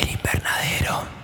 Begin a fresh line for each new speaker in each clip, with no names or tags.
El invernadero.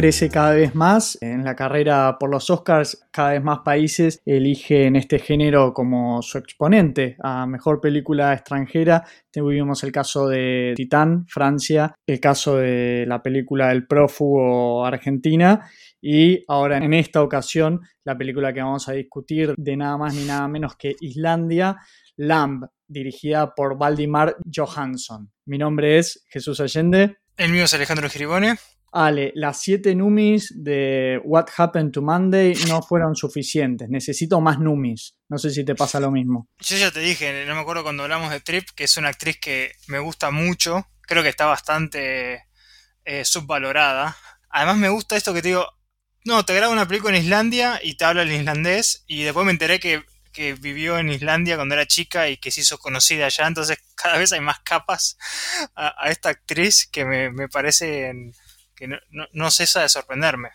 Crece cada vez más. En la carrera por los Oscars, cada vez más países eligen este género como su exponente a mejor película extranjera. Tuvimos el caso de Titán, Francia, el caso de la película El prófugo, Argentina. Y ahora en esta ocasión, la película que vamos a discutir de nada más ni nada menos que Islandia, Lamb, dirigida por Valdimar Johansson. Mi nombre es Jesús Allende.
El mío es Alejandro Giribone.
Ale, las siete numis de What Happened to Monday no fueron suficientes. Necesito más numis. No sé si te pasa lo mismo.
Yo ya te dije, no me acuerdo cuando hablamos de Trip, que es una actriz que me gusta mucho. Creo que está bastante eh, subvalorada. Además me gusta esto que te digo, no, te grabo una película en Islandia y te habla el islandés y después me enteré que, que vivió en Islandia cuando era chica y que se hizo conocida allá. Entonces cada vez hay más capas a, esta actriz que me, me parecen que no, no, no, cesa de sorprenderme.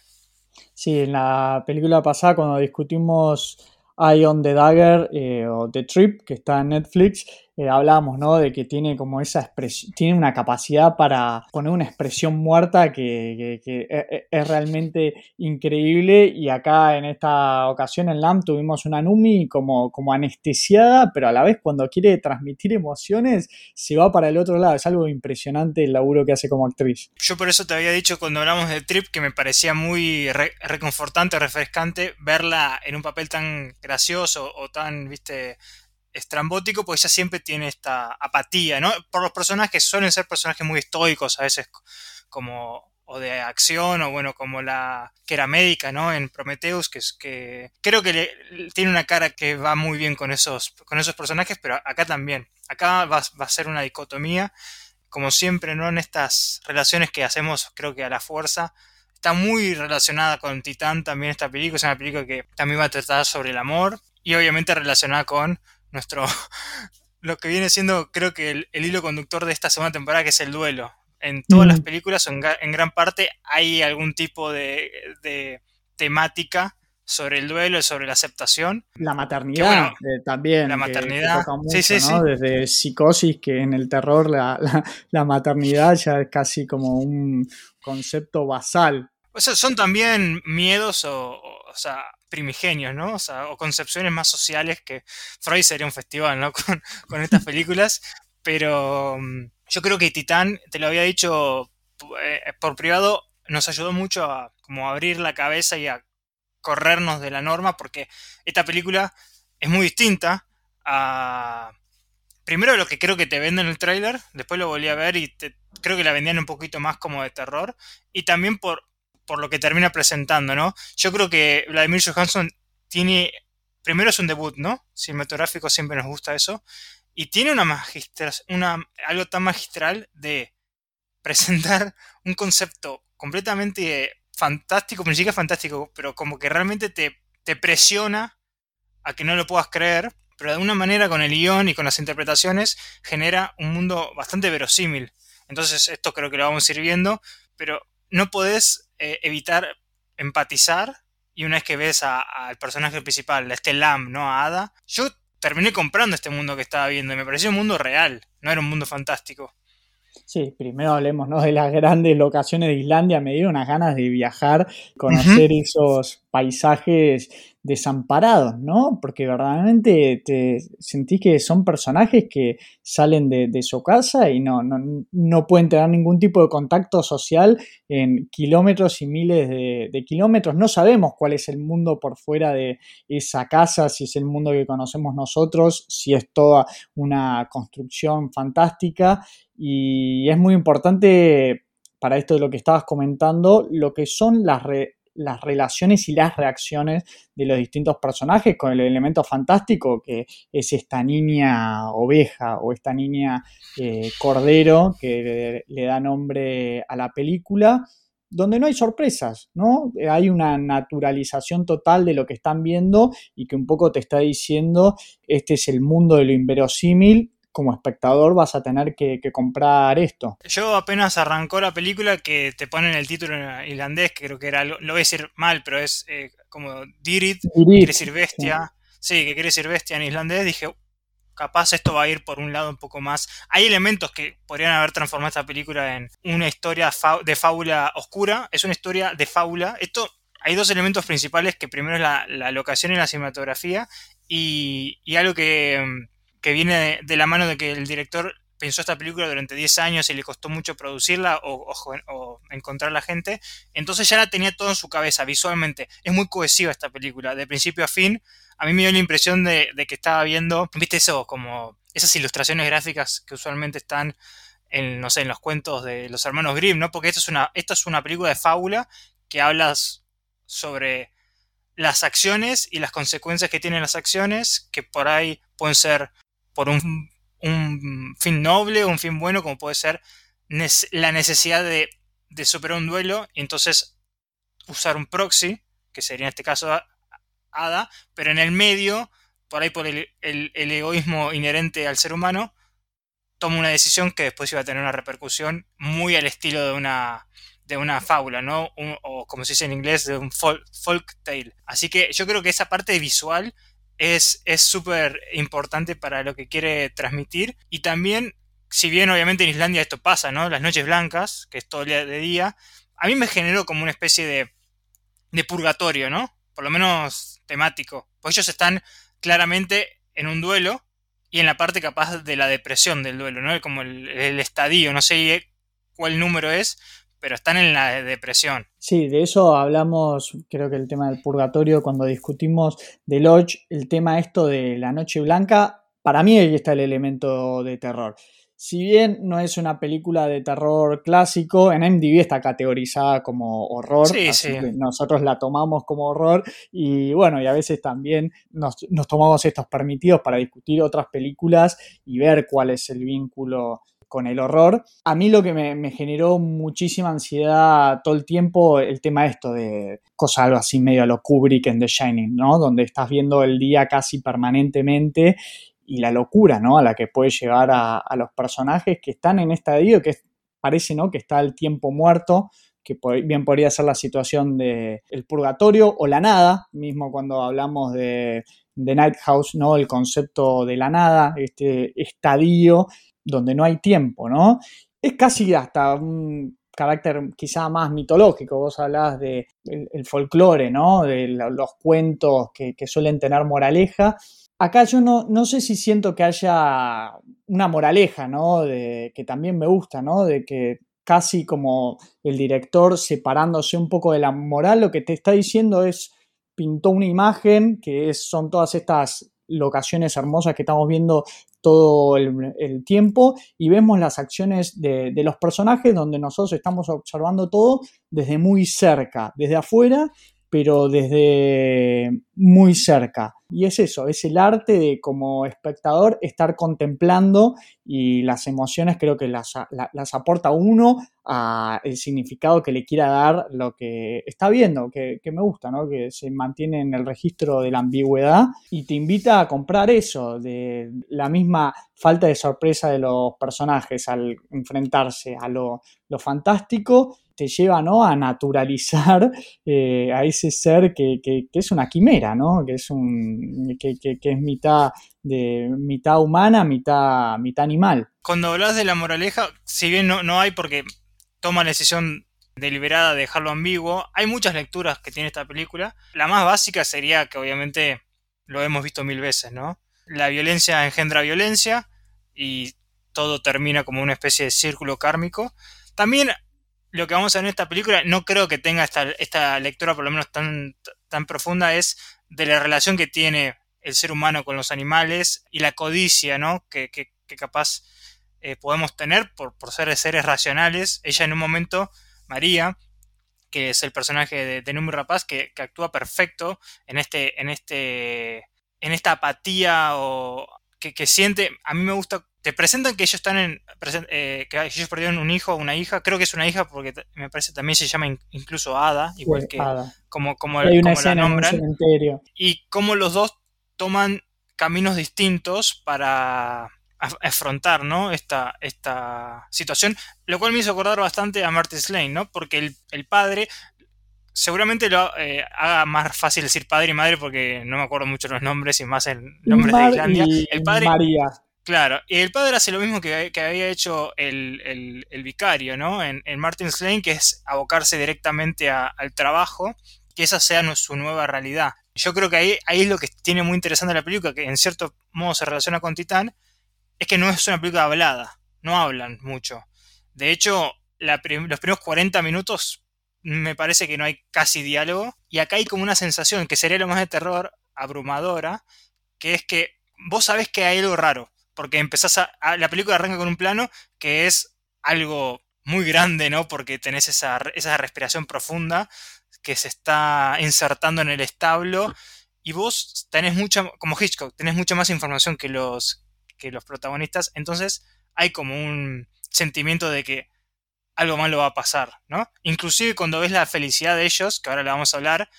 Sí, en la película pasada cuando discutimos Eye on the Dagger eh, o The Trip, que está en Netflix, eh, hablábamos, ¿no? De que tiene como esa expresión, tiene una capacidad para poner una expresión muerta que, que, que es, es, realmente increíble. Y acá en esta ocasión en LAM tuvimos una Numi como, como anestesiada, pero a la vez cuando quiere transmitir emociones se va para el otro lado. Es algo impresionante el laburo que hace como actriz.
Yo por eso te había dicho cuando hablamos de Trip que me parecía muy re reconfortante, refrescante verla en un papel tan gracioso o tan, viste, estrambótico, porque ella siempre tiene esta apatía, ¿no? Por los personajes suelen ser personajes muy estoicos, a veces como o de acción, o bueno, como la que era médica, ¿no? En Prometheus, que es que creo que le, tiene una cara que va muy bien con esos, con esos personajes, pero acá también. Acá va, va a ser una dicotomía, como siempre, ¿no? En estas relaciones que hacemos, creo que a la fuerza, está muy relacionada con Titán también esta película, es una película que también va a tratar sobre el amor y obviamente relacionada con nuestro lo que viene siendo creo que el, el, hilo conductor de esta segunda temporada que es el duelo en todas mm. las películas en, en, gran parte hay algún tipo de, de, temática sobre el duelo y sobre la aceptación
la maternidad
bueno,
eh, también
la maternidad
que, mucho, sí, sí, ¿no? sí. desde psicosis que en el terror la, la, la maternidad ya es casi como un concepto basal
o sea, son también miedos o, o, o sea, primigenios, ¿no? O sea, o concepciones más sociales que Freud sería un festival, ¿no? Con, estas películas. Pero um, yo creo que Titán, te lo había dicho eh, por privado, nos ayudó mucho a como abrir la cabeza y a corrernos de la norma, porque esta película es muy distinta a. Primero lo que creo que te venden en el tráiler, después lo volví a ver y creo que la vendían un poquito más como de terror. Y también por por lo que termina presentando, ¿no? Yo creo que Vladimir Johansson tiene, primero es un debut, ¿no? Cinematográfico siempre nos gusta eso, y tiene una magistral, una, algo tan magistral de presentar un concepto completamente fantástico, ni fantástico, pero como que realmente te, te presiona a que no lo puedas creer, pero de una manera con el guion y con las interpretaciones genera un mundo bastante verosímil. Entonces esto creo que lo vamos a ir viendo, pero no podés eh, evitar empatizar y una vez que ves al personaje principal, a este Lamb, ¿no? A Ada, yo terminé comprando este mundo que estaba viendo y me pareció un mundo real, no era un mundo fantástico.
Sí, primero hablemos ¿no? de las grandes locaciones de Islandia. Me dieron unas ganas de viajar, conocer uh -huh. esos paisajes desamparados, ¿no? Porque verdaderamente te sentís que son personajes que salen de, su casa y no, no, no, pueden tener ningún tipo de contacto social en kilómetros y miles de, kilómetros. No sabemos cuál es el mundo por fuera de esa casa, si es el mundo que conocemos nosotros, si es toda una construcción fantástica y es muy importante para esto de lo que estabas comentando, lo que son las, las relaciones y las reacciones de los distintos personajes con el elemento fantástico que es esta niña oveja o esta niña eh, cordero que le, da nombre a la película donde no hay sorpresas, ¿no? Hay una naturalización total de lo que están viendo y que un poco te está diciendo, este es el mundo de lo inverosímil como espectador vas a tener que, comprar esto.
Yo apenas arrancó la película que te ponen el título en irlandés, que creo que era, lo, voy a decir mal, pero es eh, como Dirit, quiere decir bestia. Sí. que quiere decir bestia en islandés. Dije, capaz esto va a ir por un lado un poco más. Hay elementos que podrían haber transformado esta película en una historia de fábula oscura. Es una historia de fábula. Esto hay dos elementos principales, que primero es la, locación y la cinematografía, y, y algo que que viene de, la mano de que el director pensó esta película durante 10 años y le costó mucho producirla o, encontrar la gente, entonces ya la tenía todo en su cabeza visualmente. Es muy cohesiva esta película, de principio a fin. A mí me dio la impresión de, que estaba viendo, viste eso, como esas ilustraciones gráficas que usualmente están en, no sé, en los cuentos de los hermanos Grimm, ¿no? Porque esta es una, esta es una película de fábula que habla sobre las acciones y las consecuencias que tienen las acciones, que por ahí pueden ser por un, fin noble un fin bueno, como puede ser la necesidad de, superar un duelo y entonces usar un proxy, que sería en este caso Ada, pero en el medio, por ahí por el, egoísmo inherente al ser humano, toma una decisión que después iba a tener una repercusión muy al estilo de una, de una fábula, ¿no? o como se dice en inglés, de un folk, folk, tale. Así que yo creo que esa parte visual es súper importante para lo que quiere transmitir. Y también, si bien obviamente en Islandia esto pasa, ¿no? Las noches blancas, que es todo el día de día, a mí me generó como una especie de, de purgatorio, ¿no? Por lo menos temático. Pues ellos están claramente en un duelo y en la parte capaz de la depresión del duelo, ¿no? Como el, el estadio, no sé cuál número es, pero están en la depresión.
Sí, de eso hablamos, creo que el tema del purgatorio, cuando discutimos de Lodge, el tema esto de la noche blanca, para mí ahí está el elemento de terror. Si bien no es una película de terror clásico, en MDB está categorizada como horror, sí, sí. nosotros la tomamos como horror y bueno, y a veces también nos, nos tomamos estos permitidos para discutir otras películas y ver cuál es el vínculo con el horror. A mí lo que me, generó muchísima ansiedad todo el tiempo, el tema esto de cosa algo así medio a lo Kubrick en The Shining, ¿no? Donde estás viendo el día casi permanentemente y la locura, ¿no? A la que puede llevar a, los personajes que están en estadio, que parece, ¿no? Que está el tiempo muerto, que bien podría ser la situación del el purgatorio o la nada, mismo cuando hablamos de, de Night House, ¿no? El concepto de la nada, este estadio donde no hay tiempo, ¿no? Es casi hasta un carácter quizá más mitológico. Vos hablás de el, folclore, ¿no? De los cuentos que, suelen tener moraleja. Acá yo no, no, sé si siento que haya una moraleja, ¿no? De, que también me gusta, ¿no? De que casi como el director separándose un poco de la moral, lo que te está diciendo es, pintó una imagen que es, son todas estas locaciones hermosas que estamos viendo todo el, tiempo y vemos las acciones de, de, los personajes donde nosotros estamos observando todo desde muy cerca, desde afuera pero desde muy cerca. Y es eso, es el arte de como espectador estar contemplando y las emociones creo que las, aporta uno a el significado que le quiera dar lo que está viendo, que, me gusta, ¿no? que se mantiene en el registro de la ambigüedad y te invita a comprar eso, de la misma falta de sorpresa de los personajes al enfrentarse a lo, lo fantástico te lleva ¿no? a naturalizar eh, a ese ser que, es una quimera, ¿no? que, es un, que, es mitad, de, mitad humana, mitad, mitad animal.
Cuando hablas de la moraleja, si bien no, no hay porque toma la decisión deliberada de dejarlo ambiguo, hay muchas lecturas que tiene esta película. La más básica sería que obviamente lo hemos visto mil veces, ¿no? La violencia engendra violencia y todo termina como una especie de círculo kármico. También lo que vamos a ver en esta película, no creo que tenga esta, lectura por lo menos tan, tan profunda, es de la relación que tiene el ser humano con los animales y la codicia, ¿no? Que, capaz eh, podemos tener por, por ser seres racionales. Ella en un momento, María, que es el personaje de, de Numi Rapaz, que, actúa perfecto en este, en este, en esta apatía o que, que siente. A mí me gusta te presentan que ellos están en. Eh, que ellos perdieron un hijo o una hija. Creo que es una hija porque me parece también se llama incluso Ada, igual que. Como, como,
Hay una la nombran.
y como los dos toman caminos distintos para afrontar ¿no? esta, esta situación, lo cual me hizo acordar bastante a Marty Slane, ¿no? porque el, padre seguramente lo eh, haga más fácil decir padre y madre porque no me acuerdo mucho los nombres y más el nombre de Islandia. El padre,
María.
Claro, y el padre hace lo mismo que, había hecho el, vicario, ¿no? En, en Martin's Lane, que es abocarse directamente al trabajo, que esa sea su nueva realidad. Yo creo que ahí, ahí es lo que tiene muy interesante la película, que en cierto modo se relaciona con Titán, es que no es una película hablada, no hablan mucho. De hecho, los primeros 40 minutos me parece que no hay casi diálogo, y acá hay como una sensación que sería lo más de terror, abrumadora, que es que vos sabés que hay algo raro porque empezás a, La película arranca con un plano que es algo muy grande, ¿no? Porque tenés esa, esa respiración profunda que se está insertando en el establo y vos tenés mucha, como Hitchcock, tenés mucha más información que los, que los protagonistas, entonces hay como un sentimiento de que algo malo va a pasar, ¿no? Inclusive cuando ves la felicidad de ellos, que ahora le vamos a hablar,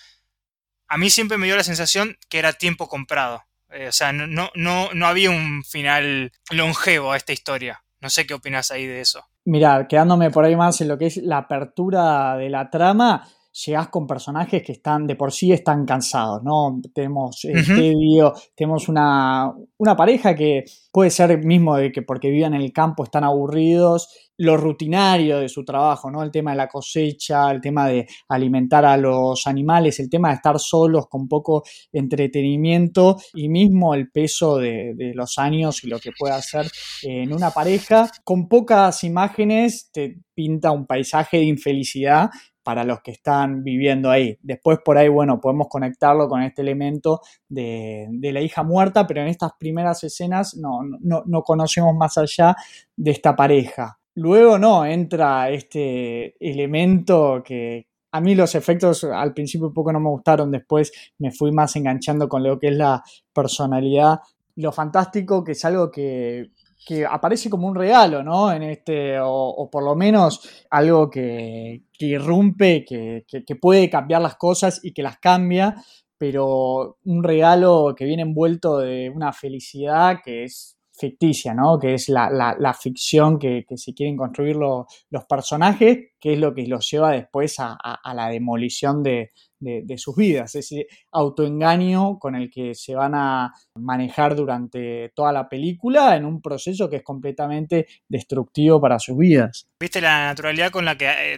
a mí siempre me dio la sensación que era tiempo comprado. Eh, o sea, no, no, no había un final longevo a esta historia. No sé qué opinas ahí de eso.
Mira, quedándome por ahí más en lo que es la apertura de la trama, llegás con personajes que están de por sí están cansados, ¿no? Tenemos eh, tenemos una, una, pareja que puede ser mismo de que porque viven en el campo están aburridos, lo rutinario de su trabajo, ¿no? El tema de la cosecha, el tema de alimentar a los animales, el tema de estar solos con poco entretenimiento y mismo el peso de, de los años y lo que puede hacer en una pareja. Con pocas imágenes te pinta un paisaje de infelicidad para los que están viviendo ahí. Después por ahí, bueno, podemos conectarlo con este elemento de, la hija muerta, pero en estas primeras escenas no, no, conocemos más allá de esta pareja. Luego no, entra este elemento que, a mí los efectos al principio un poco no me gustaron, después me fui más enganchando con lo que es la personalidad. Lo fantástico, que es algo que que aparece como un regalo, ¿no? En este, o, por lo menos algo que, irrumpe, que, que, puede cambiar las cosas y que las cambia, pero un regalo que viene envuelto de una felicidad que es ficticia, ¿no? Que es la, la, ficción que, que, se quieren construir los personajes, que es lo que los lleva después a, a la demolición de, de, sus vidas, ese autoengaño con el que se van a manejar durante toda la película en un proceso que es completamente destructivo para sus vidas.
Viste la naturalidad con la que eh,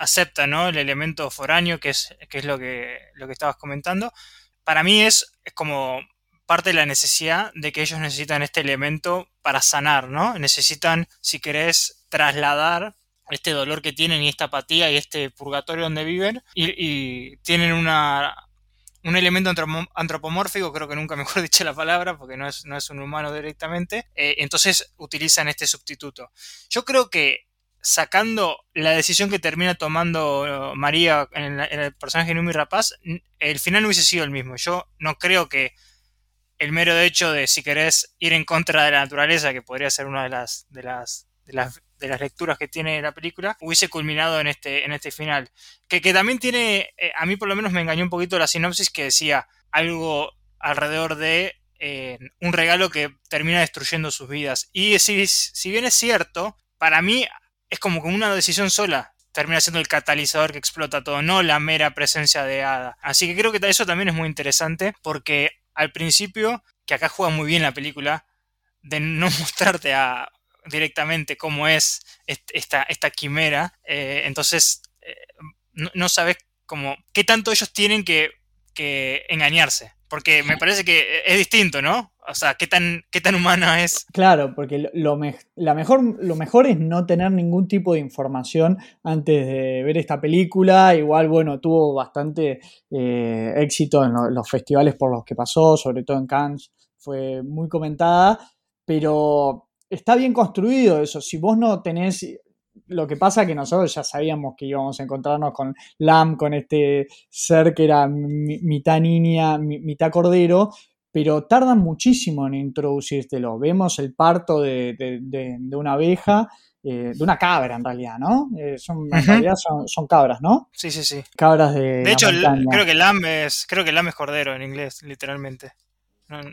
acepta ¿no? el elemento foráneo, que es, que es lo, que, lo que estabas comentando. Para mí es, es como parte de la necesidad de que ellos necesitan este elemento para sanar, ¿no? Necesitan, si querés, trasladar este dolor que tienen y esta apatía y este purgatorio donde viven y, tienen una, un elemento antropomórfico, creo que nunca mejor dicho la palabra, porque no es, no es un humano directamente, eh, entonces utilizan este sustituto. Yo creo que sacando la decisión que termina tomando María en, el personaje de Numi Rapaz, el final no hubiese sido el mismo. Yo no creo que el mero hecho de, si querés, ir en contra de la naturaleza, que podría ser una de las, de las, de las de las lecturas que tiene la película, hubiese culminado en este, en este final. Que, que también tiene, eh, a mí por lo menos me engañó un poquito la sinopsis que decía algo alrededor de eh, un regalo que termina destruyendo sus vidas. Y si, si bien es cierto, para mí es como que una decisión sola termina siendo el catalizador que explota todo, no la mera presencia de Ada. Así que creo que eso también es muy interesante porque al principio, que acá juega muy bien la película, de no mostrarte a directamente cómo es esta, esta quimera, eh, entonces eh, no, sabes cómo, qué tanto ellos tienen que, engañarse. Porque me parece que es distinto, ¿no? O sea, qué tan, qué tan humana es.
Claro, porque lo, la mejor, lo mejor es no tener ningún tipo de información antes de ver esta película. Igual, bueno, tuvo bastante eh, éxito en los festivales por los que pasó, sobre todo en Cannes, fue muy comentada, pero está bien construido eso. Si vos no tenés Lo que pasa es que nosotros ya sabíamos que íbamos a encontrarnos con Lam, con este ser que era mitad niña, mitad cordero, pero tardan muchísimo en introducírtelo. Vemos el parto de, una abeja, eh, de una cabra en realidad, ¿no? Eh, son, En realidad son, cabras, ¿no?
Sí, sí, sí.
Cabras de.
De hecho, creo que lamb es, creo que lamb es cordero en inglés, literalmente.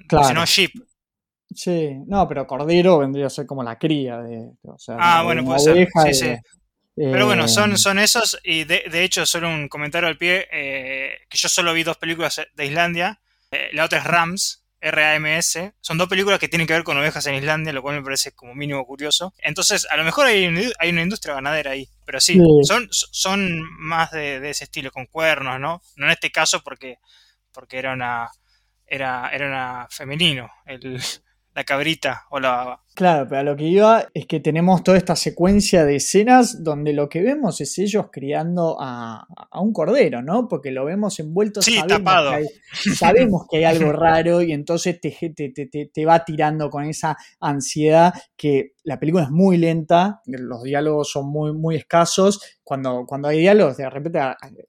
claro. Si no, sheep.
Sí, no, pero cordero vendría a ser como la cría de.
ah, bueno, puede ser. Sí, sí. Pero bueno, son, eh, son esos, y de, de hecho, solo un comentario al pie, que yo solo vi dos películas de Islandia, eh, la otra es Rams, R-A-M-S. Son dos películas que tienen que ver con ovejas en Islandia, lo cual me parece como mínimo curioso. Entonces, a lo mejor hay, una industria ganadera ahí. Pero sí, Son, son más de, ese estilo, con cuernos, ¿no? No en este caso porque, porque era una. Era, era una femenino. El, la cabrita o la...
Claro, pero a lo que iba es que tenemos toda esta secuencia de escenas donde lo que vemos es ellos criando a, un cordero, ¿no? Porque lo vemos envuelto.
Sí, tapado.
sabemos que hay algo raro y entonces te, te, te, va tirando con esa ansiedad que la película es muy lenta, los diálogos son muy, muy escasos. Cuando, cuando hay diálogos, de repente,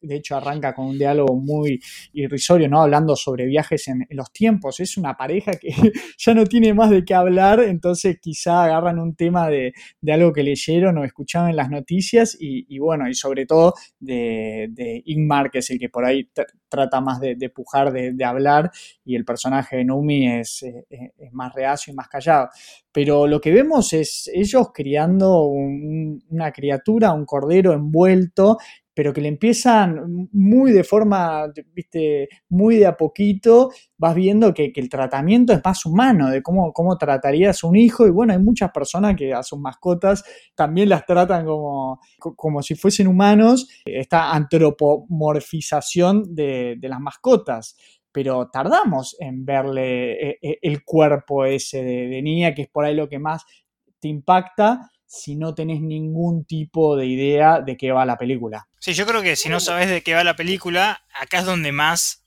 de hecho, arranca con un diálogo muy irrisorio, ¿no? Hablando sobre viajes en, los tiempos. Es una pareja que ya no tiene más de qué hablar, entonces quizá agarran un tema de, algo que leyeron o escuchaban en las noticias y, bueno, y sobre todo de, de, Ingmar, que es el que por ahí trata más de, pujar, de, hablar, y el personaje de Numi es, eh, es más reacio y más callado. Pero lo que vemos es ellos criando una criatura, un cordero envuelto, pero que le empiezan muy de forma, viste, muy de a poquito, vas viendo que, el tratamiento es más humano, de cómo, cómo tratarías un hijo, y bueno, hay muchas personas que a sus mascotas también las tratan como, como si fuesen humanos, esta antropomorfización de, de las mascotas. Pero tardamos en verle eh, eh, el cuerpo ese de, niña, que es por ahí lo que más te impacta si no tenés ningún tipo de idea de qué va la película.
Sí, yo creo que si no sabes de qué va la película, acá es donde más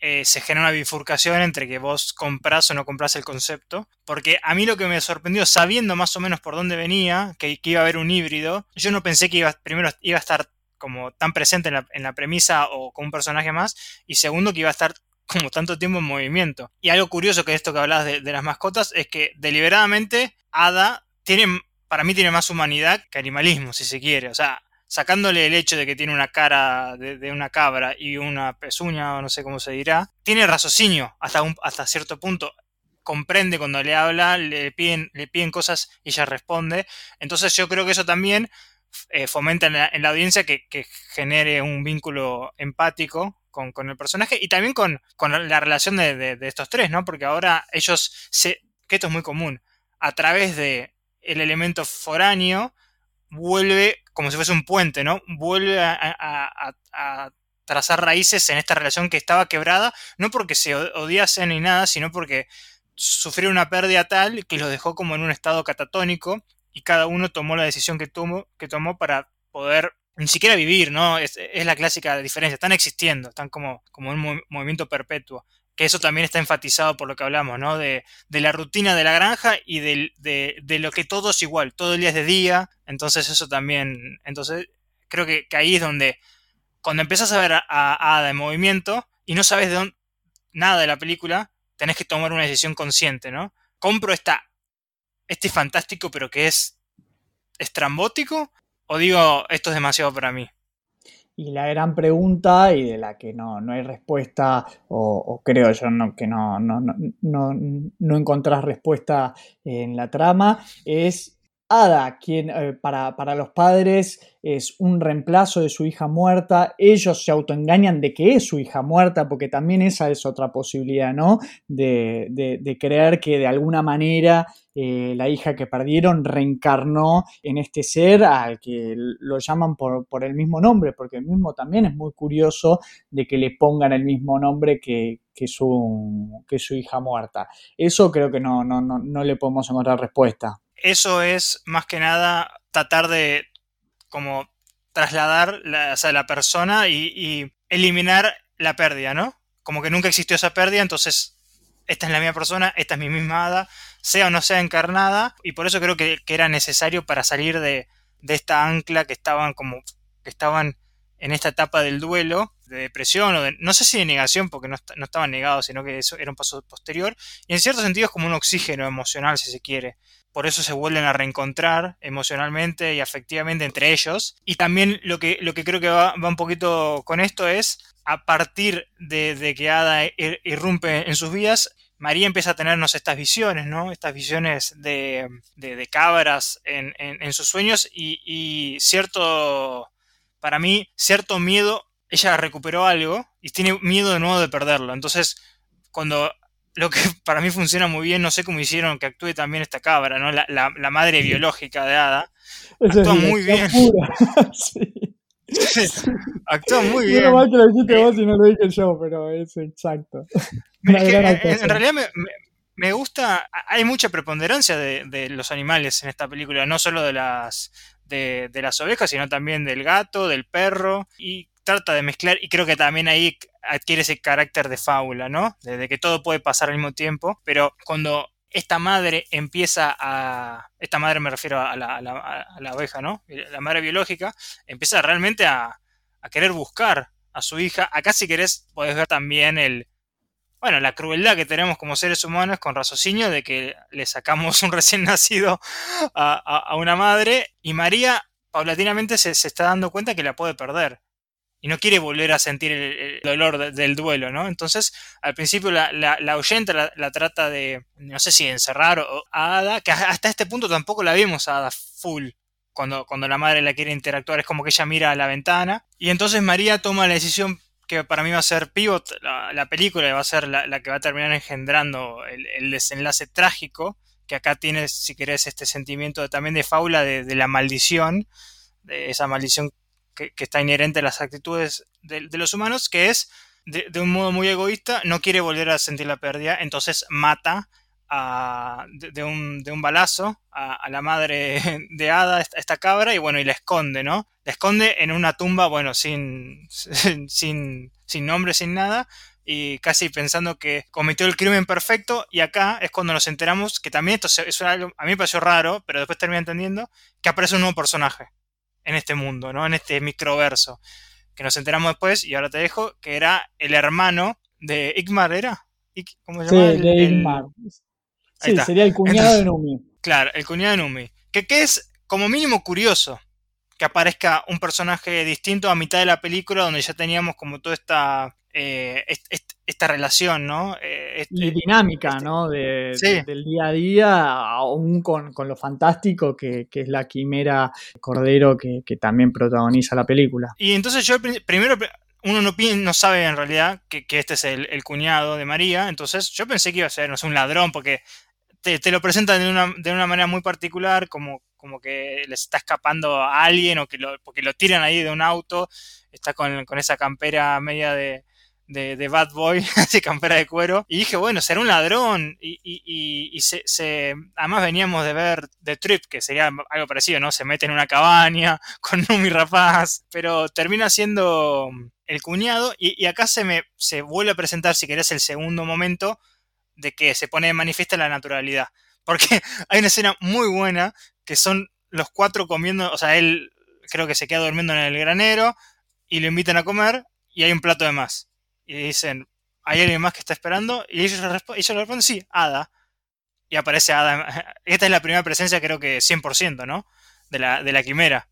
eh, se genera una bifurcación entre que vos compras o no compras el concepto. Porque a mí lo que me sorprendió, sabiendo más o menos por dónde venía, que, iba a haber un híbrido, yo no pensé que iba, primero iba a estar como tan presente en la, premisa o con un personaje más, y segundo que iba a estar como tanto tiempo en movimiento. Y algo curioso que esto que hablabas de, de las mascotas es que deliberadamente Ada tiene, para mí tiene más humanidad que animalismo, si se quiere. O sea, sacándole el hecho de que tiene una cara de, una cabra y una pezuña, o no sé cómo se dirá, tiene raciocinio hasta, un, hasta cierto punto. Comprende cuando le habla, le piden, le piden cosas y ella responde. Entonces yo creo que eso también eh, fomenta en la, audiencia que, genere un vínculo empático con, el personaje y también con, la relación de, estos tres, ¿no? Porque ahora ellos se, que esto es muy común, a través de el elemento foráneo vuelve como si fuese un puente, ¿no? Vuelve a, trazar raíces en esta relación que estaba quebrada, no porque se odiasen ni nada, sino porque sufrieron una pérdida tal que los dejó como en un estado catatónico y cada uno tomó la decisión que tomó, que tomó para poder ni siquiera vivir, ¿no? Es, la clásica diferencia, están existiendo, están como, como un movimiento perpetuo que eso también está enfatizado por lo que hablamos, ¿no? De, la rutina de la granja y de, lo que todo es igual, todo el día es de día, entonces eso también, entonces creo que, ahí es donde, cuando empiezas a ver a, Ada en movimiento y no sabes de dónde, nada de la película, tenés que tomar una decisión consciente, ¿no? Compro esta, este fantástico pero que es estrambótico o digo, esto es demasiado para mí.
Y la gran pregunta, y de la que no, no hay respuesta, o, creo yo no, que no, no, no, no encontrás respuesta en la trama, es Ada, quien eh, para, para, los padres es un reemplazo de su hija muerta, ellos se autoengañan de que es su hija muerta, porque también esa es otra posibilidad, ¿no? De, de, creer que de alguna manera eh, la hija que perdieron reencarnó en este ser al que lo llaman por, por, el mismo nombre, porque el mismo también es muy curioso de que le pongan el mismo nombre que, que, su, que su hija muerta. Eso creo que no, no, no, no le podemos encontrar respuesta
eso es más que nada tratar de como trasladar la, la persona y, eliminar la pérdida, ¿no? Como que nunca existió esa pérdida, entonces esta es la misma persona, esta es mi misma hada, sea o no sea encarnada, y por eso creo que, era necesario para salir de, de esta ancla que estaban como que estaban en esta etapa del duelo, de depresión o de, no sé si de negación, porque no, no estaban negados, sino que eso era un paso posterior, y en cierto sentido es como un oxígeno emocional, si se quiere. Por eso se vuelven a reencontrar emocionalmente y afectivamente entre ellos. Y también lo que, lo que creo que va, va un poquito con esto es, a partir de, que Ada irrumpe en sus vidas, María empieza a tenernos estas visiones, ¿no? Estas visiones de, de, cabras en, en, sus sueños y, y, cierto, para mí, cierto miedo, ella recuperó algo y tiene miedo de nuevo de perderlo. Entonces, cuando lo que para mí funciona muy bien, no sé cómo hicieron que actúe también esta cabra, ¿no? La, la, la madre biológica de Ada. Actúa muy bien. sí. Actúa muy bien.
No mal que lo dijiste vos y no lo dije yo, pero es exacto.
en, realidad me, gusta, hay mucha preponderancia de, los animales en esta película, no solo de las, de, las ovejas, sino también del gato, del perro, y trata de mezclar, y creo que también ahí adquiere ese carácter de fábula, ¿no? De, que todo puede pasar al mismo tiempo, pero cuando esta madre empieza a. Esta madre me refiero a la, a la, oveja, ¿no? La madre biológica empieza realmente a, querer buscar a su hija. Acá, si querés, podés ver también el. Bueno, la crueldad que tenemos como seres humanos con raciocinio de que le sacamos un recién nacido a, una madre y María paulatinamente se está dando cuenta que la puede perder y no quiere volver a sentir el, dolor del duelo, ¿no? Entonces, al principio la, la, la la, trata de, no sé si encerrar o, a Ada, que hasta este punto tampoco la vimos a Ada full. Cuando, cuando la madre la quiere interactuar, es como que ella mira a la ventana. Y entonces María toma la decisión que para mí va a ser pivot, la, película va a ser la, que va a terminar engendrando el, desenlace trágico, que acá tienes, si querés, este sentimiento también de faula de, de la maldición, de esa maldición que, está inherente a las actitudes de, los humanos, que es, de, un modo muy egoísta, no quiere volver a sentir la pérdida, entonces mata a, de, un, de, un, balazo a, la madre de Ada, esta, cabra, y bueno, y la esconde, ¿no? La esconde en una tumba, bueno, sin, sin, sin nombre, sin nada, y casi pensando que cometió el crimen perfecto y acá es cuando nos enteramos que también esto es algo, a mí me pareció raro, pero después terminé entendiendo que aparece un nuevo personaje en este mundo, ¿no? En este microverso. Que nos enteramos después, y ahora te dejo, que era el hermano de Igmar, ¿era?
¿Cómo se llama? Sí, de Igmar. Sí, sería el cuñado de Numi.
Claro, el cuñado de Numi. Que, que es como mínimo curioso que aparezca un personaje distinto a mitad de la película donde ya teníamos como toda esta eh, esta relación, ¿no?
Eh, y dinámica, este ¿no? De, del día a día, aún con, lo fantástico que, es la quimera Cordero que, también protagoniza la película.
Y entonces yo primero uno no, no sabe en realidad que, este es el, cuñado de María, entonces yo pensé que iba a ser, no sé, un ladrón, porque te, lo presentan de una, de una, manera muy particular, como, como que les está escapando a alguien o que lo, porque lo tiran ahí de un auto, está con, con esa campera media de, de, Bad Boy, así campera de cuero. Y dije, bueno, será un ladrón. Y, y, y se, se, además veníamos de ver The Trip, que sería algo parecido, ¿no? Se mete en una cabaña con Numi Rapaz, pero termina siendo el cuñado. Y, acá se me se vuelve a presentar, si querés, el segundo momento de que se pone de manifiesta la naturalidad. Porque hay una escena muy buena que son los cuatro comiendo, o sea, él creo que se queda durmiendo en el granero y lo invitan a comer y hay un plato de más y dicen, ¿hay alguien más que está esperando? Y ellos, le responden, sí, Ada. Y aparece Ada. Esta es la primera presencia, creo que 100%, ¿no? De la, de la quimera.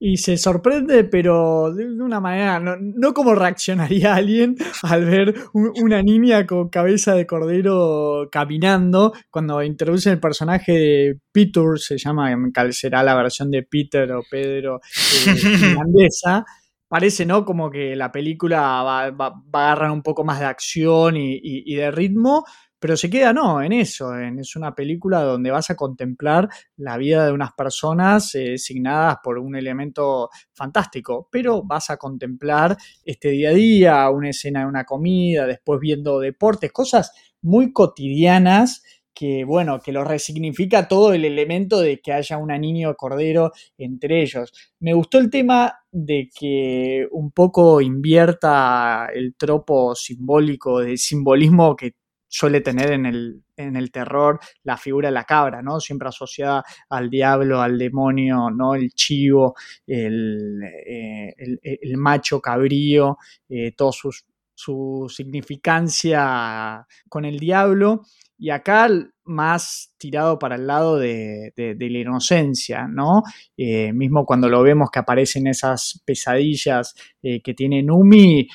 Y se sorprende, pero de una manera, no, como reaccionaría alguien al ver una niña con cabeza de cordero caminando, cuando introduce el personaje de Peter, se llama, será la versión de Peter o Pedro eh, irlandesa, parece, ¿no? Como que la película va, a agarrar un poco más de acción y, de ritmo, pero se queda, no, en eso, en, es una película donde vas a contemplar la vida de unas personas eh, signadas por un elemento fantástico, pero vas a contemplar este día a día, una escena de una comida, después viendo deportes, cosas muy cotidianas que, bueno, que lo resignifica todo el elemento de que haya una niño cordero entre ellos. Me gustó el tema de que un poco invierta el tropo simbólico, de simbolismo que suele tener en el, en el terror la figura de la cabra, ¿no? Siempre asociada al diablo, al demonio, ¿no? El chivo, el, eh, el, macho cabrío, eh, toda su, su significancia con el diablo. Y acá más tirado para el lado de, la inocencia, ¿no? Eh, mismo cuando lo vemos que aparecen esas pesadillas que tiene Numi,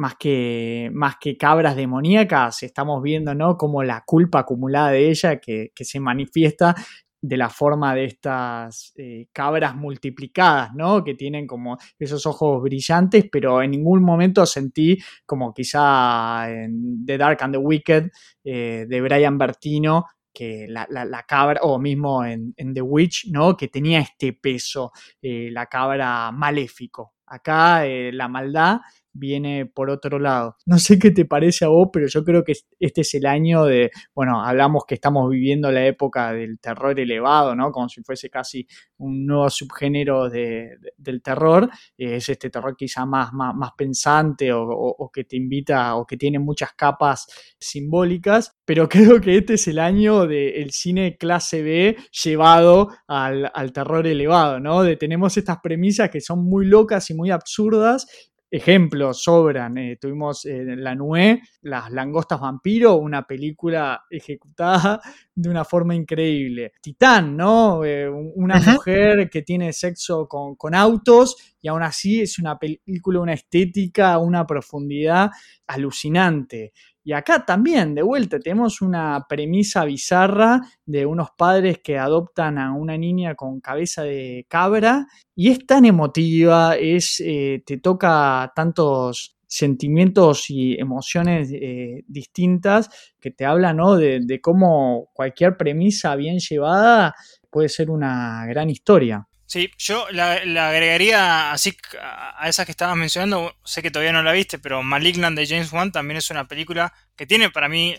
más que, más que cabras demoníacas, estamos viendo, ¿no? Como la culpa acumulada de ella que, se manifiesta de la forma de estas eh, cabras multiplicadas, ¿no? Que tienen como esos ojos brillantes, pero en ningún momento sentí como quizá en The Dark and the Wicked eh, de Brian Bertino, que la, cabra, o mismo en, The Witch, ¿no? Que tenía este peso, eh, la cabra maléfico. Acá la maldad viene por otro lado. No sé qué te parece a vos, pero yo creo que este es el año de, bueno, hablamos que estamos viviendo la época del terror elevado, ¿no? Como si fuese casi un nuevo subgénero del terror. es este terror quizá más, más, más pensante o, que te invita o que tiene muchas capas simbólicas, pero creo que este es el año del cine clase B llevado al, al terror elevado, ¿no? De tenemos estas premisas que son muy locas y muy absurdas ejemplos sobran. Eh, tuvimos en eh, La Nue, Las Langostas Vampiro, una película ejecutada de una forma increíble. Titán, ¿no? Eh, una mujer que tiene sexo con, con, autos y aún así es una película, una estética, una profundidad alucinante. Y acá también, de vuelta, tenemos una premisa bizarra de unos padres que adoptan a una niña con cabeza de cabra y es tan emotiva, es, eh, te toca tantos sentimientos y emociones eh, distintas que te hablan de, de cómo cualquier premisa bien llevada puede ser una gran historia.
Sí, yo la, agregaría así a esas que estabas mencionando, sé que todavía no la viste, pero Malignant de James Wan también es una película que tiene para mí,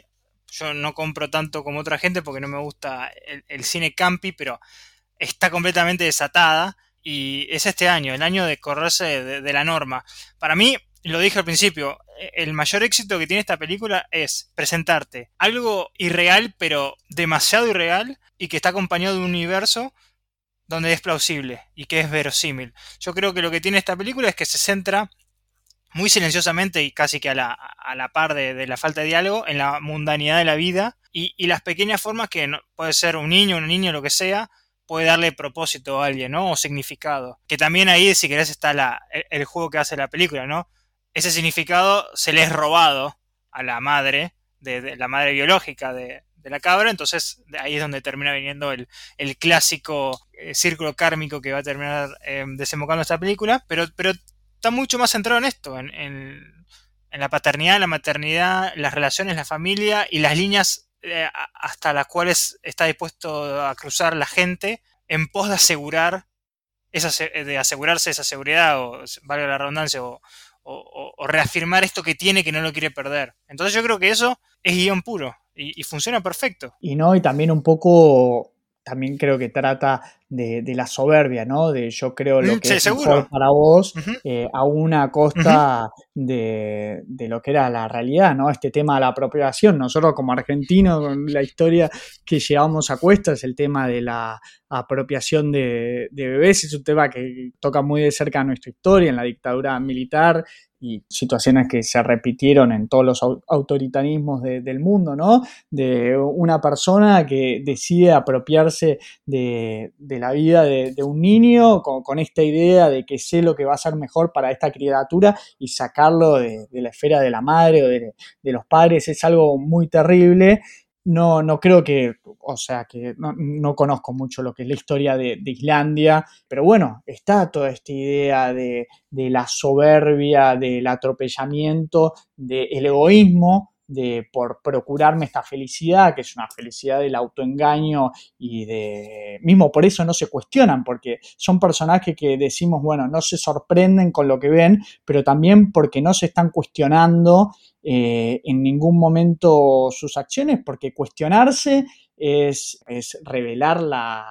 yo no compro tanto como otra gente porque no me gusta el, cine campi, pero está completamente desatada y es este año, el año de correrse de, la norma. Para mí, lo dije al principio, el mayor éxito que tiene esta película es presentarte algo irreal, pero demasiado irreal, y que está acompañado de un universo donde es plausible y que es verosímil. Yo creo que lo que tiene esta película es que se centra muy silenciosamente y casi que a la, a la par de, la falta de diálogo en la mundanidad de la vida y, las pequeñas formas que puede ser un niño, una niña, lo que sea, puede darle propósito a alguien, ¿no? O significado. Que también ahí, si querés, está la, el, juego que hace la película, ¿no? Ese significado se le es robado a la madre, de la madre biológica de, de la cabra, entonces ahí es donde termina viniendo el, clásico eh, círculo kármico que va a terminar eh, desembocando esta película, pero, pero está mucho más centrado en esto, en, la paternidad, la maternidad, las relaciones, la familia y las líneas eh, hasta las cuales está dispuesto a cruzar la gente en pos de asegurar esa, de asegurarse esa seguridad, o valga la redundancia, o, o, reafirmar esto que tiene que no lo quiere perder. Entonces yo creo que eso es guion puro y, funciona perfecto.
Y no, y también un poco, también creo que trata de, la soberbia, ¿no? De yo creo lo mm, que es mejor para vos, eh, a una costa de, lo que era la realidad, ¿no? Este tema de la apropiación. Nosotros como argentinos, la historia que llevamos a cuesta es el tema de la apropiación de, de bebés, es un tema que toca muy de cerca nuestra historia, en la dictadura militar, y situaciones que se repitieron en todos los autoritarismos del mundo, ¿no? De una persona que decide apropiarse de, la vida de, un niño con, esta idea de que sé lo que va a ser mejor para esta criatura y sacarlo de, la esfera de la madre o de, los padres es algo muy terrible no, no creo que, o sea, que no, conozco mucho lo que es la historia de, Islandia, pero bueno, está toda esta idea de, la soberbia, del atropellamiento, del egoísmo, de por procurarme esta felicidad, que es una felicidad del autoengaño y de... mismo por eso no se cuestionan, porque son personajes que decimos, bueno, no se sorprenden con lo que ven, pero también porque no se están cuestionando eh, en ningún momento sus acciones, porque cuestionarse es, revelar la,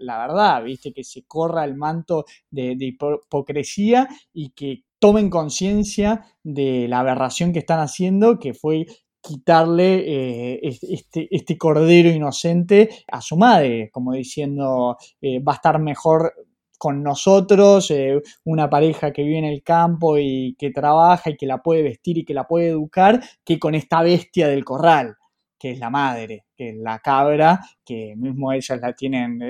verdad, ¿viste? Que se corra el manto de, de hipocresía y que tomen conciencia de la aberración que están haciendo, que fue quitarle eh, este, este, cordero inocente a su madre, como diciendo, eh, va a estar mejor con nosotros, eh, una pareja que vive en el campo y que trabaja y que la puede vestir y que la puede educar, que con esta bestia del corral, que es la madre, que es la cabra, que mismo ellas la tienen,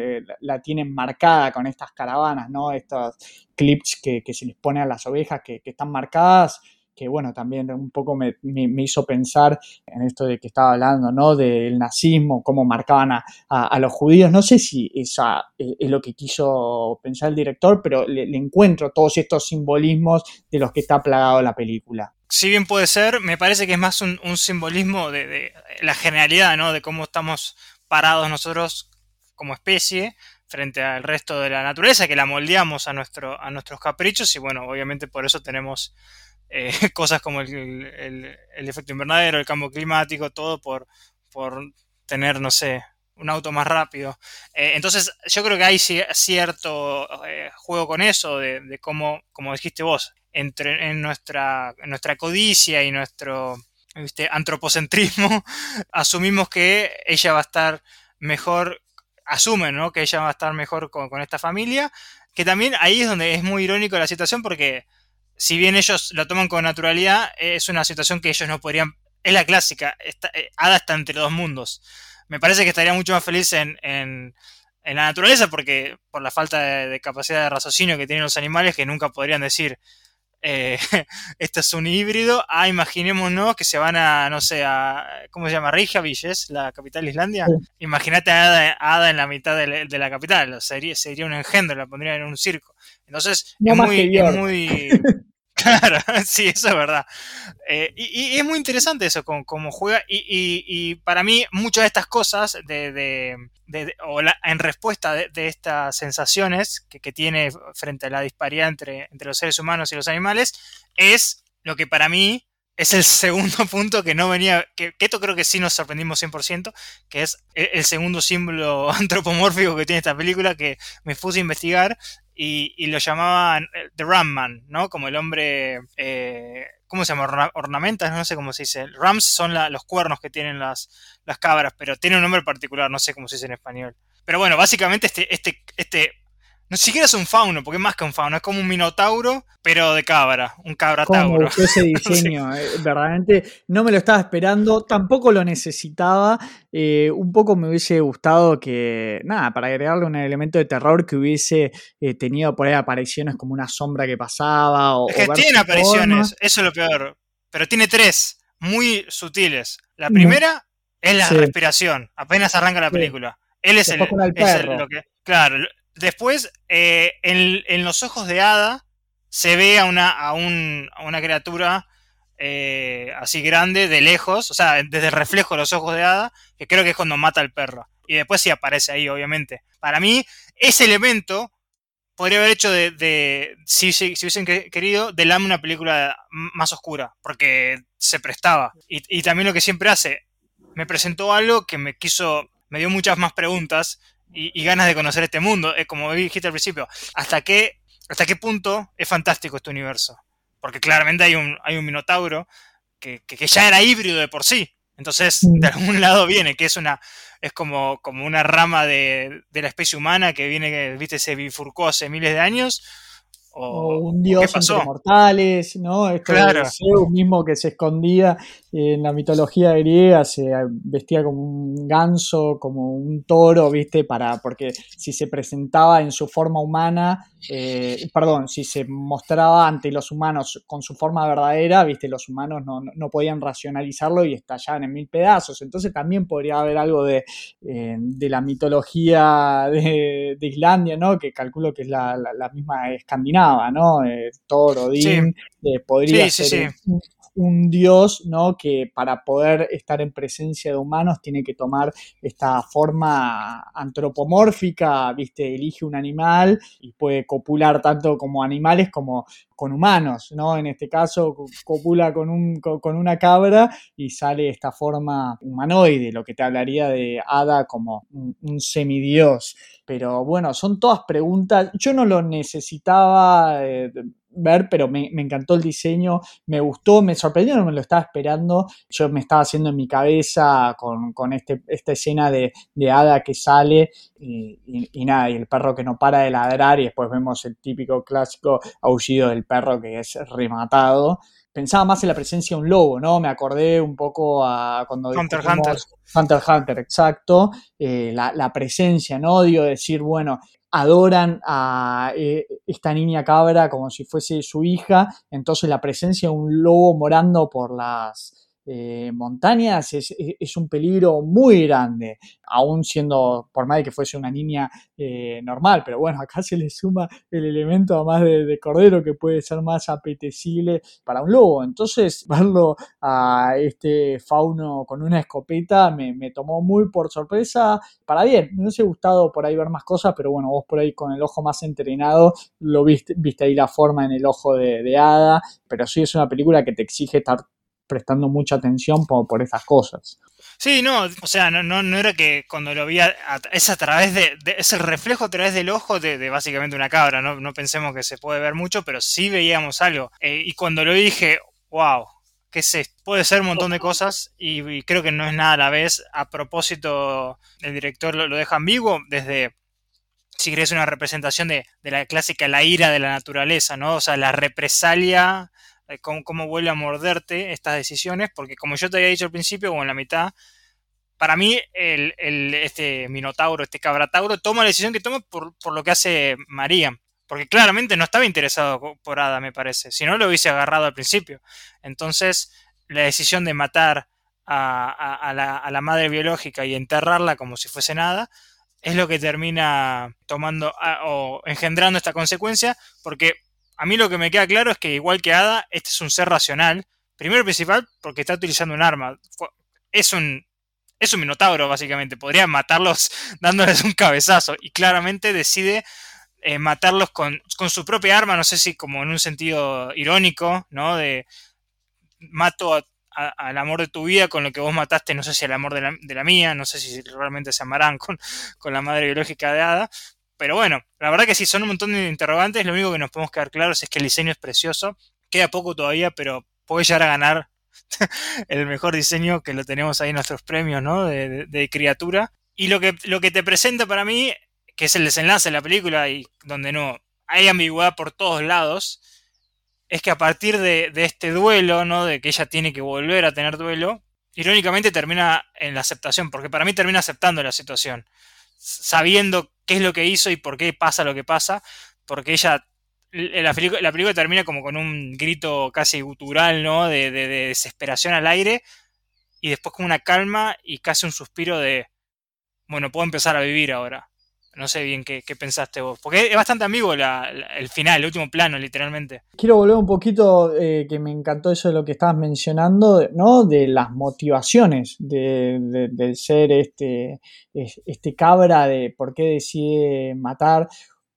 la tienen marcada con estas caravanas, ¿no? Estos clips que, se les pone a las ovejas que, que están marcadas que bueno, también un poco me, hizo pensar en esto de que estaba hablando, ¿no? Del nazismo, cómo marcaban a, los judíos. No sé si esa es lo que quiso pensar el director, pero le, encuentro todos estos simbolismos de los que está plagado la película.
Si bien puede ser, me parece que es más un, simbolismo de, la generalidad, ¿no? De cómo estamos parados nosotros como especie frente al resto de la naturaleza, que la moldeamos a, nuestro, a nuestros caprichos y bueno, obviamente por eso tenemos eh, cosas como el, efecto invernadero, el cambio climático, todo por, por tener, no sé, un auto más rápido. Eh, entonces, yo creo que hay cierto eh, juego con eso, de, cómo, como dijiste vos, entre, en, nuestra, nuestra codicia y nuestro antropocentrismo, asumimos que ella va a estar mejor, asumen, ¿no? Que ella va a estar mejor con, esta familia, que también ahí es donde es muy irónico la situación porque si bien ellos lo toman con naturalidad, es una situación que ellos no podrían. Es la clásica. Está, eh, Ada está entre dos mundos. Me parece que estaría mucho más feliz en, en, la naturaleza, porque por la falta de, capacidad de raciocinio que tienen los animales, que nunca podrían decir. Eh, este es un híbrido. Ah, imaginémonos que se van a, no sé, a. ¿Cómo se llama? Reykjavik, ¿es la capital de Islandia? Imagínate a Ada, en la mitad de, la capital. Sería, sería un engendro, la pondrían en un circo. Entonces, es, muy, es muy. Claro, sí, eso es verdad. Eh, y, es muy interesante eso, cómo, juega. Y, para mí, muchas de estas cosas, de, o en respuesta de, estas sensaciones que, tiene frente a la disparidad entre, entre los seres humanos y los animales, es lo que para mí es el segundo punto que no venía, que, esto creo que sí nos sorprendimos 100%, que es el, segundo símbolo antropomórfico que tiene esta película que me puse a investigar y, lo llamaban eh, The Ramman, ¿no? Como el hombre, eh, ¿cómo se llama? ornamentas, no sé cómo se dice. Rams son los cuernos que tienen las, las cabras, pero tiene un nombre particular, no sé cómo se dice en español. Pero bueno, básicamente este, este, este no siquiera es un fauno, porque es más que un fauno, es como un minotauro, pero de cabra, un cabra tauro.
ese diseño, eh, verdaderamente no me lo estaba esperando, tampoco lo necesitaba. Eh, un poco me hubiese gustado que, nada, para agregarle un elemento de terror que hubiese eh, tenido por ahí apariciones como una sombra que pasaba. O,
es que tiene apariciones, eso es lo peor, pero tiene tres, muy sutiles. La primera es la respiración, apenas arranca la película. Él es el, es lo que, claro, Después, eh, en, los ojos de Hada se ve a una, a una criatura eh, así grande de lejos, o sea, desde el reflejo de los ojos de Hada, que creo que es cuando mata al perro. Y después sí aparece ahí, obviamente. Para mí, ese elemento podría haber hecho de, si, si, hubiesen querido, de Lame una película más oscura, porque se prestaba. Y, y también lo que siempre hace, me presentó algo que me quiso, me dio muchas más preguntas y, ganas de conocer este mundo. Es como dijiste al principio, ¿hasta qué, ¿hasta qué punto es fantástico este universo? Porque claramente hay un, hay un minotauro que, ya era híbrido de por sí. Entonces, de mm. algún lado viene, que es una, es como, como una rama de, de la especie humana que viene, viste, se bifurcó hace miles de años
o, un dios entre mortales, ¿no? Esto claro. Zeus mismo que se escondía en la mitología griega, se vestía como un ganso, como un toro, ¿viste? Para, porque si se presentaba en su forma humana, eh, perdón, si se mostraba ante los humanos con su forma verdadera, ¿viste? Los humanos no, podían racionalizarlo y estallaban en mil pedazos. Entonces también podría haber algo de, eh, de la mitología de, Islandia, ¿no? Que calculo que es la, la misma escandinava ¿no? Eh, Thor, Odín, eh, podría ser Un, dios, ¿no? Que para poder estar en presencia de humanos tiene que tomar esta forma antropomórfica, ¿viste? Elige un animal y puede copular tanto como animales como con humanos, ¿no? En este caso copula con, un, con una cabra y sale esta forma humanoide, lo que te hablaría de Hada como un, semidios. Pero bueno, son todas preguntas, yo no lo necesitaba, eh, ver, pero me, encantó el diseño, me gustó, me sorprendió, no me lo estaba esperando. Yo me estaba haciendo en mi cabeza con, este, esta escena de, de hada que sale y, y, nada, y el perro que no para de ladrar y después vemos el típico clásico aullido del perro que es rematado pensaba más en la presencia de un lobo, ¿no? Me acordé un poco a cuando...
Hunter Hunter.
Hunter Hunter, exacto. Eh, la, presencia, ¿no? Digo, decir, bueno, adoran a eh, esta niña cabra como si fuese su hija, entonces la presencia de un lobo morando por las eh, montañas es, un peligro muy grande, aún siendo, por más de que fuese una niña eh, normal, pero bueno, acá se le suma el elemento además de, de, cordero que puede ser más apetecible para un lobo. Entonces, verlo a este fauno con una escopeta me, tomó muy por sorpresa, para bien, me hubiese gustado por ahí ver más cosas, pero bueno, vos por ahí con el ojo más entrenado lo viste, viste ahí la forma en el ojo de, de hada, pero sí es una película que te exige estar prestando mucha atención por, esas cosas.
Sí, no, o sea, no, no, era que cuando lo vi, es a través de, es el reflejo a través del ojo de, básicamente una cabra, ¿no? no pensemos que se puede ver mucho, pero sí veíamos algo. Eh, y cuando lo dije, wow, qué sé, puede ser un montón de cosas y, creo que no es nada a la vez. A propósito, el director lo, deja ambiguo desde si querés una representación de, de, la clásica la ira de la naturaleza, ¿no? O sea, la represalia eh, cómo, vuelve a morderte estas decisiones, porque como yo te había dicho al principio, o en la mitad, para mí el, este Minotauro, este Cabratauro, toma la decisión que toma por, lo que hace María, porque claramente no estaba interesado por Ada, me parece, si no lo hubiese agarrado al principio. Entonces, la decisión de matar a, la, a la madre biológica y enterrarla como si fuese nada, es lo que termina tomando o engendrando esta consecuencia, porque a mí lo que me queda claro es que igual que Ada, este es un ser racional. Primero y principal, porque está utilizando un arma. Es un, es un minotauro, básicamente. Podría matarlos dándoles un cabezazo. Y claramente decide eh, matarlos con, su propia arma. No sé si como en un sentido irónico, ¿no? De mato al amor de tu vida con lo que vos mataste, no sé si al amor de la, de la mía, no sé si realmente se amarán con, con la madre biológica de Ada, pero bueno, la verdad que sí, son un montón de interrogantes. Lo único que nos podemos quedar claros es que el diseño es precioso. Queda poco todavía, pero puede llegar a ganar el mejor diseño que lo tenemos ahí en nuestros premios, ¿no? De, criatura. Y lo que, lo que te presenta para mí, que es el desenlace de la película y donde no hay ambigüedad por todos lados, es que a partir de, de este duelo, ¿no? De que ella tiene que volver a tener duelo, irónicamente termina en la aceptación, porque para mí termina aceptando la situación, sabiendo qué es lo que hizo y por qué pasa lo que pasa, porque ella, la película, la película termina como con un grito casi gutural, ¿no? De, desesperación al aire, y después con una calma y casi un suspiro de, bueno, puedo empezar a vivir ahora. No sé bien qué, pensaste vos. Porque es bastante amigo el final, el último plano, literalmente.
Quiero volver un poquito, eh, que me encantó eso de lo que estabas mencionando, ¿no? De las motivaciones de, del ser este, este cabra, de por qué decide matar.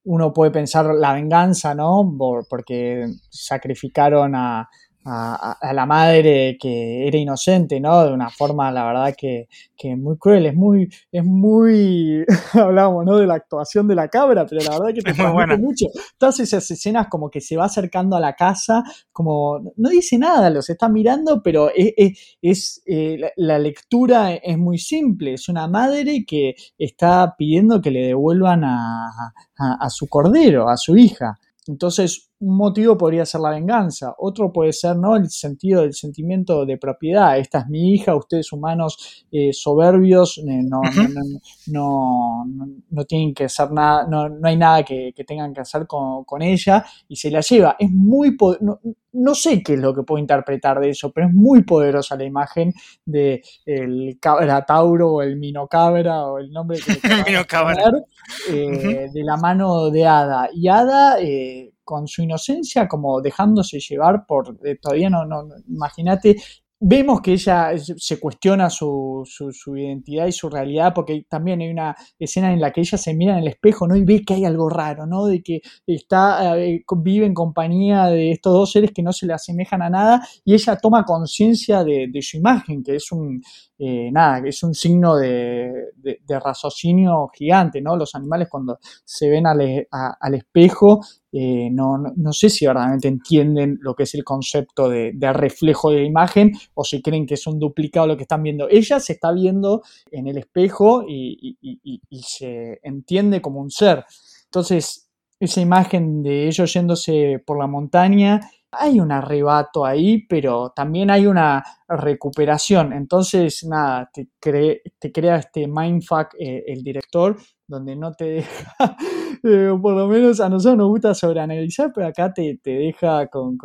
Uno puede pensar la venganza, ¿no? porque sacrificaron a, a, la madre que era inocente, ¿no? De una forma, la verdad, que, que muy cruel, es muy, es muy, hablábamos, ¿no? De la actuación de la cabra, pero la verdad que te transmite mucho. Todas esas escenas como que se va acercando a la casa, como, no dice nada, los está mirando, pero es, es, eh, la, lectura es muy simple, es una madre que está pidiendo que le devuelvan a, a su cordero, a su hija. Entonces, un motivo podría ser la venganza, otro puede ser ¿no? el sentido del sentimiento de propiedad. Esta es mi hija, ustedes humanos eh, soberbios eh, no, no, no, tienen que hacer nada, no, hay nada que, tengan que hacer con, ella y se la lleva. Es muy no, sé qué es lo que puedo interpretar de eso, pero es muy poderosa la imagen de el tauro o el minocabra o el nombre que le poner, eh, de la mano de Ada. Y Ada con su inocencia, como dejándose llevar por, eh, todavía no, no imagínate, vemos que ella se cuestiona su, su, identidad y su realidad, porque también hay una escena en la que ella se mira en el espejo, ¿no? Y ve que hay algo raro, ¿no? De que está, eh, vive en compañía de estos dos seres que no se le asemejan a nada, y ella toma conciencia de, su imagen, que es un, eh, nada, es un signo de, raciocinio gigante, ¿no? Los animales cuando se ven al, al espejo eh, no, no, sé si verdaderamente entienden lo que es el concepto de, reflejo de imagen o si creen que es un duplicado lo que están viendo. Ella se está viendo en el espejo y, y se entiende como un ser. Entonces, esa imagen de ellos yéndose por la montaña hay un arrebato ahí, pero también hay una recuperación. Entonces, nada, te, te crea este mindfuck eh, el director, donde no te deja, eh, por lo menos a nosotros nos gusta sobreanalizar, pero acá te, deja con,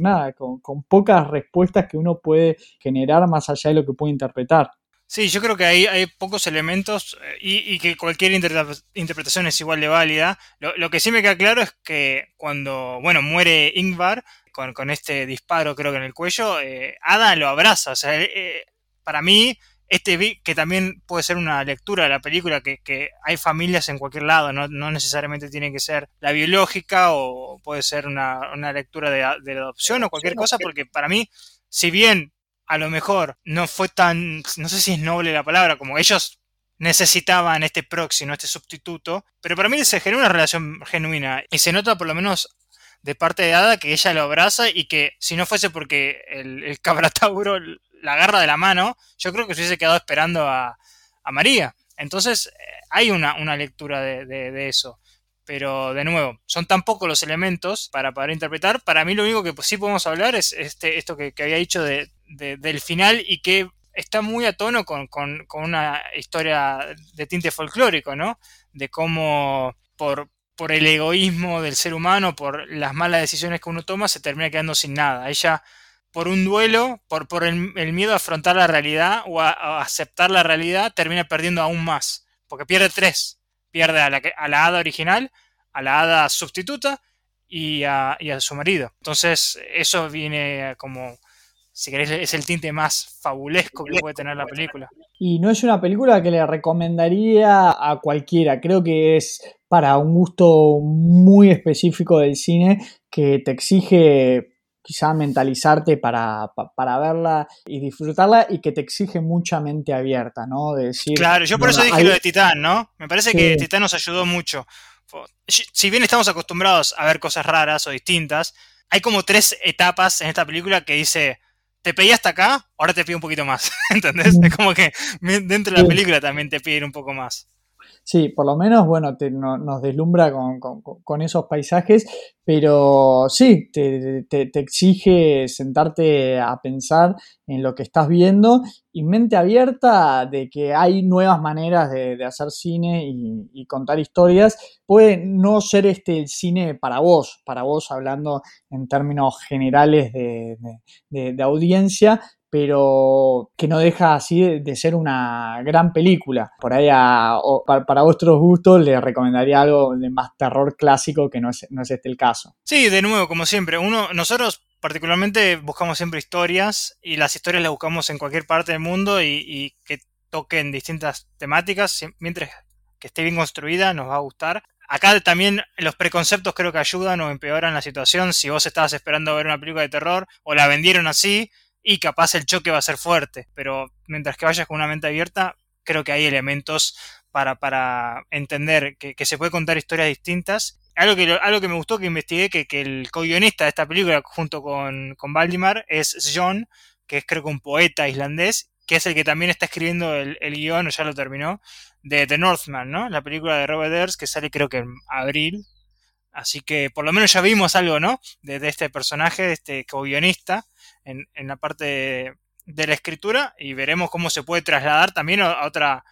nada, con, pocas respuestas que uno puede generar más allá de lo que puede interpretar.
Sí, yo creo que hay, hay pocos elementos eh, y, que cualquier interpretación es igual de válida. Lo, que sí me queda claro es que cuando, bueno, muere Ingvar con, con este disparo creo que en el cuello, eh, Ada lo abraza. O sea, eh, para mí, este que también puede ser una lectura de la película, que, que hay familias en cualquier lado, no, no, necesariamente tiene que ser la biológica o puede ser una, una lectura de, de adopción o cualquier cosa, porque para mí, si bien a lo mejor no fue tan, no sé si es noble la palabra, como ellos necesitaban este próximo, este sustituto, pero para mí se genera una relación genuina y se nota por lo menos de parte de Ada que ella lo abraza y que si no fuese porque el, cabratauro la agarra de la mano, yo creo que se hubiese quedado esperando a, María. Entonces eh, hay una, lectura de, eso. Pero de nuevo, son tan pocos los elementos para poder interpretar. Para mí lo único que sí podemos hablar es este, esto que, había dicho de, del final y que está muy a tono con, una historia de tinte folclórico, ¿no? De cómo por, el egoísmo del ser humano, por las malas decisiones que uno toma, se termina quedando sin nada. Ella, por un duelo, por, por el, miedo a afrontar la realidad o a, aceptar la realidad, termina perdiendo aún más. Porque pierde tres. Pierde a la, hada original, a la hada sustituta y a, y a su marido. Entonces, eso viene como si querés, es el tinte más fabulesco que puede tener la película.
Y no es una película que le recomendaría a cualquiera, creo que es para un gusto muy específico del cine que te exige quizá mentalizarte para, verla y disfrutarla y que te exige mucha mente abierta, ¿no? De decir,
claro, yo por eso dije lo de Titán, ¿no? Me parece que Titán nos ayudó mucho. Si bien estamos acostumbrados a ver cosas raras o distintas, hay como tres etapas en esta película que dice, te pedí hasta acá, ahora te pido un poquito más. ¿Entendés? Es como que dentro de la película también te piden un poco más.
Sí, por lo menos, bueno, nos deslumbra con, esos paisajes, pero sí, te, exige sentarte a pensar en lo que estás viendo y mente abierta de que hay nuevas maneras de, hacer cine y, contar historias. Puede no ser este el cine para vos, para vos hablando en términos generales de audiencia, pero que no deja así de, ser una gran película. Por ahí, para, vuestros gustos, les recomendaría algo de más terror clásico que no es, no es este el caso.
Sí, de nuevo, como siempre, uno, nosotros particularmente buscamos siempre historias y las historias las buscamos en cualquier parte del mundo y, que toquen distintas temáticas, mientras que esté bien construida nos va a gustar. Acá también los preconceptos creo que ayudan o empeoran la situación. Si vos estabas esperando ver una película de terror o la vendieron así, y capaz el choque va a ser fuerte, pero mientras que vayas con una mente abierta, creo que hay elementos para, para entender que, se puede contar historias distintas. Algo que, algo que me gustó que investigué, que, que el co-guionista de esta película junto con, con Valdimar es John, que es creo que un poeta islandés, que es el que también está escribiendo el, el o ya lo terminó, de The Northman, ¿no? La película de Robert Earls que sale creo que en abril. Así que por lo menos ya vimos algo, ¿no? De, de este personaje, de este co-guionista en, la parte de, la escritura y veremos cómo se puede trasladar también a, otra,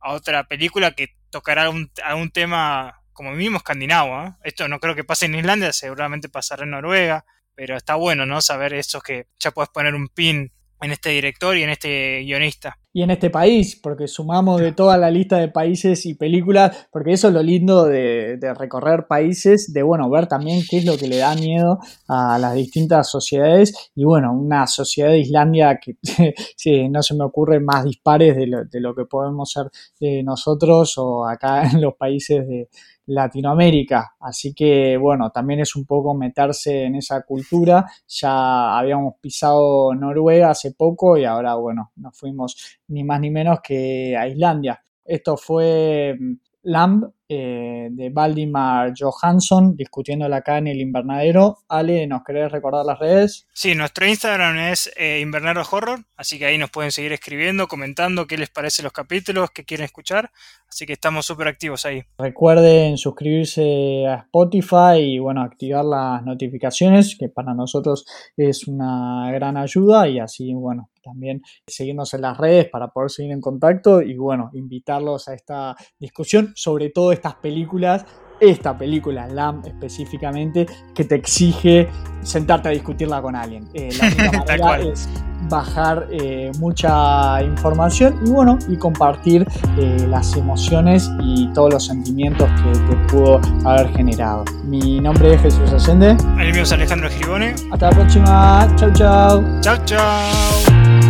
a otra película que tocará un, a un tema como mismo escandinavo. ¿eh? Esto no creo que pase en Islandia, seguramente pasará en Noruega, pero está bueno, ¿no? Saber eso que ya puedes poner un pin en este director y en este guionista.
Y en este país, porque sumamos de toda la lista de países y películas, porque eso es lo lindo de, recorrer países, de bueno, ver también qué es lo que le da miedo a las distintas sociedades. Y bueno, una sociedad de Islandia que sí, no se me ocurre más dispares de lo, de lo que podemos ser eh, nosotros o acá en los países de, Latinoamérica. Así que bueno, también es un poco meterse en esa cultura. Ya habíamos pisado Noruega hace poco y ahora bueno, nos fuimos ni más ni menos que a Islandia. Esto fue mm, Lamb eh, de Valdimar Johansson, discutiéndola acá en el invernadero. Ale, ¿nos querés recordar las redes?
Sí, nuestro Instagram es eh, Invernadero Horror, así que ahí nos pueden seguir escribiendo, comentando qué les parece los capítulos, qué quieren escuchar, así que estamos súper activos ahí.
Recuerden suscribirse a Spotify y bueno, activar las notificaciones, que para nosotros es una gran ayuda y así, bueno, también seguirnos en las redes para poder seguir en contacto y bueno, invitarlos a esta discusión, sobre todo estas películas, esta película, LAM específicamente, que te exige sentarte a discutirla con alguien. Eh, la única manera es bajar eh, mucha información y bueno, y compartir eh, las emociones y todos los sentimientos que te pudo haber generado. Mi nombre es Jesús Ascende.
El mío es Alejandro Giribone.
Hasta la próxima. Chau, chau.
Chau, chau.